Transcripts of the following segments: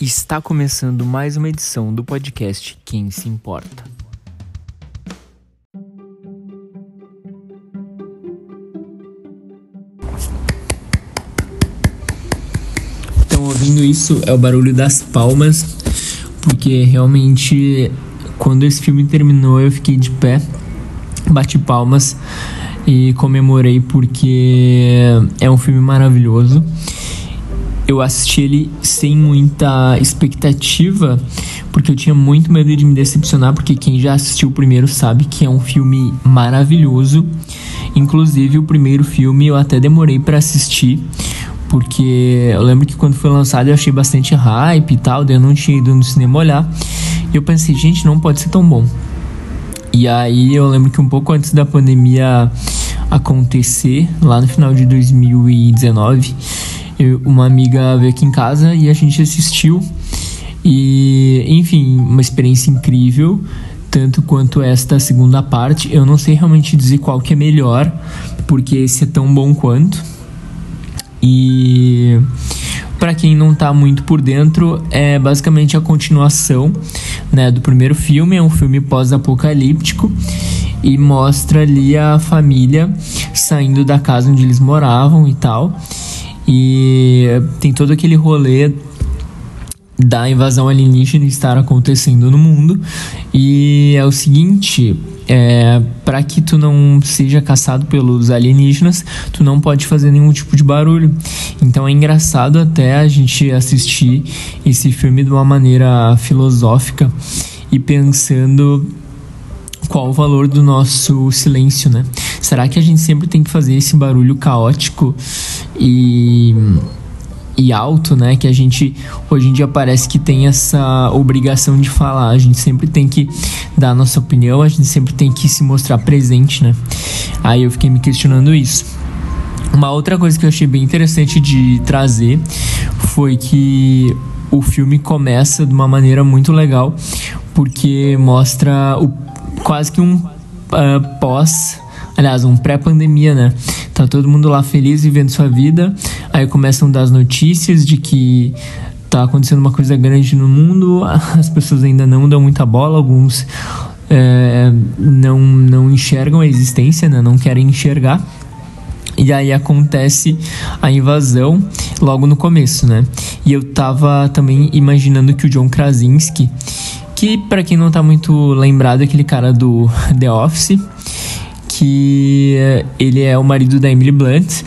Está começando mais uma edição do podcast Quem se importa. Então, ouvindo isso é o barulho das palmas, porque realmente quando esse filme terminou eu fiquei de pé, bati palmas e comemorei porque é um filme maravilhoso eu assisti ele sem muita expectativa, porque eu tinha muito medo de me decepcionar, porque quem já assistiu o primeiro sabe que é um filme maravilhoso. Inclusive, o primeiro filme eu até demorei para assistir, porque eu lembro que quando foi lançado eu achei bastante hype e tal, daí eu não tinha ido no cinema olhar. E eu pensei, gente, não pode ser tão bom. E aí eu lembro que um pouco antes da pandemia acontecer, lá no final de 2019, eu, uma amiga veio aqui em casa e a gente assistiu. E, enfim, uma experiência incrível, tanto quanto esta segunda parte. Eu não sei realmente dizer qual que é melhor, porque esse é tão bom quanto. E para quem não tá muito por dentro, é basicamente a continuação, né, do primeiro filme, é um filme pós-apocalíptico e mostra ali a família saindo da casa onde eles moravam e tal. E tem todo aquele rolê da invasão alienígena estar acontecendo no mundo. E é o seguinte, é, para que tu não seja caçado pelos alienígenas, tu não pode fazer nenhum tipo de barulho. Então é engraçado até a gente assistir esse filme de uma maneira filosófica e pensando qual o valor do nosso silêncio, né? Será que a gente sempre tem que fazer esse barulho caótico e e alto, né? Que a gente hoje em dia parece que tem essa obrigação de falar. A gente sempre tem que dar a nossa opinião, a gente sempre tem que se mostrar presente, né? Aí eu fiquei me questionando isso. Uma outra coisa que eu achei bem interessante de trazer foi que o filme começa de uma maneira muito legal, porque mostra o, quase que um uh, pós aliás, um pré-pandemia, né? Tá todo mundo lá feliz vivendo sua vida. Aí começam a dar as notícias de que tá acontecendo uma coisa grande no mundo, as pessoas ainda não dão muita bola, alguns é, não, não enxergam a existência, né? não querem enxergar. E aí acontece a invasão logo no começo, né? E eu tava também imaginando que o John Krasinski, que para quem não tá muito lembrado, é aquele cara do The Office, que ele é o marido da Emily Blunt.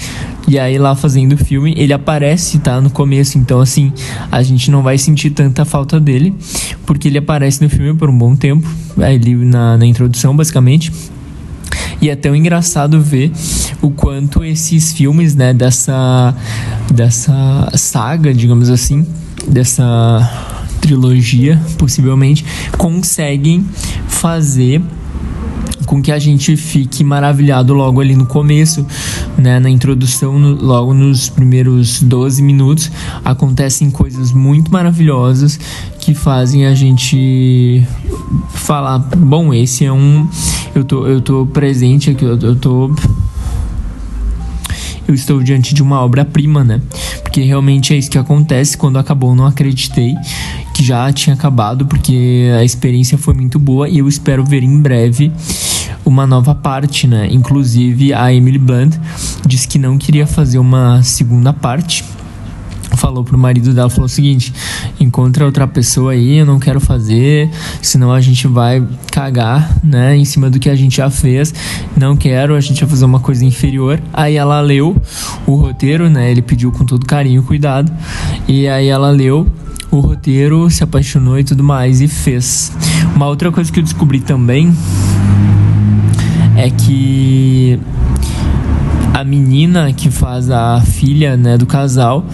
E aí lá fazendo o filme, ele aparece, tá? No começo, então assim, a gente não vai sentir tanta falta dele, porque ele aparece no filme por um bom tempo, ali na, na introdução, basicamente. E é tão engraçado ver o quanto esses filmes, né, dessa, dessa saga, digamos assim, dessa trilogia, possivelmente, conseguem fazer com que a gente fique maravilhado logo ali no começo, né, na introdução, no, logo nos primeiros 12 minutos, acontecem coisas muito maravilhosas que fazem a gente falar, bom, esse é um eu tô eu tô presente aqui, eu, eu tô eu estou diante de uma obra-prima, né? Porque realmente é isso que acontece. Quando acabou, não acreditei que já tinha acabado, porque a experiência foi muito boa e eu espero ver em breve uma nova parte, né? Inclusive a Emily Blunt disse que não queria fazer uma segunda parte. Falou pro marido dela, falou o seguinte: encontra outra pessoa aí, eu não quero fazer, senão a gente vai cagar, né, em cima do que a gente já fez. Não quero, a gente vai fazer uma coisa inferior. Aí ela leu o roteiro, né? Ele pediu com todo carinho cuidado. E aí ela leu o roteiro, se apaixonou e tudo mais e fez. Uma outra coisa que eu descobri também é que a menina que faz a filha né, do casal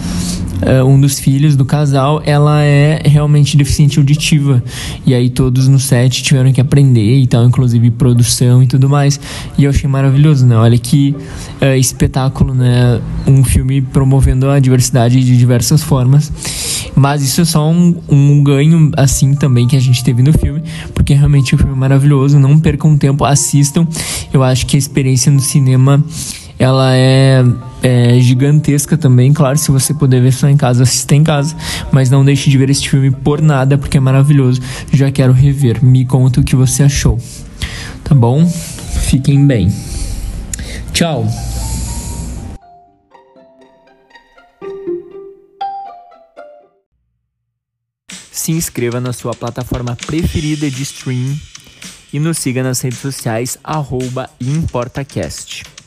uh, um dos filhos do casal, ela é realmente deficiente auditiva. E aí todos no set tiveram que aprender e tal, inclusive produção e tudo mais. E eu achei maravilhoso, né? Olha que uh, espetáculo, né? Um filme promovendo a diversidade de diversas formas. Mas isso é só um, um ganho, assim, também que a gente teve no filme, porque realmente o filme é maravilhoso. Não percam tempo, assistam. Eu acho que a experiência no cinema ela é, é, gigantesca também. Claro, se você puder ver só em casa, assista em casa. Mas não deixe de ver este filme por nada, porque é maravilhoso. Já quero rever. Me conta o que você achou. Tá bom? Fiquem bem. Tchau. Se inscreva na sua plataforma preferida de streaming e nos siga nas redes sociais, arroba ImportaCast.